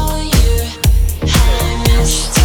how you, I missed.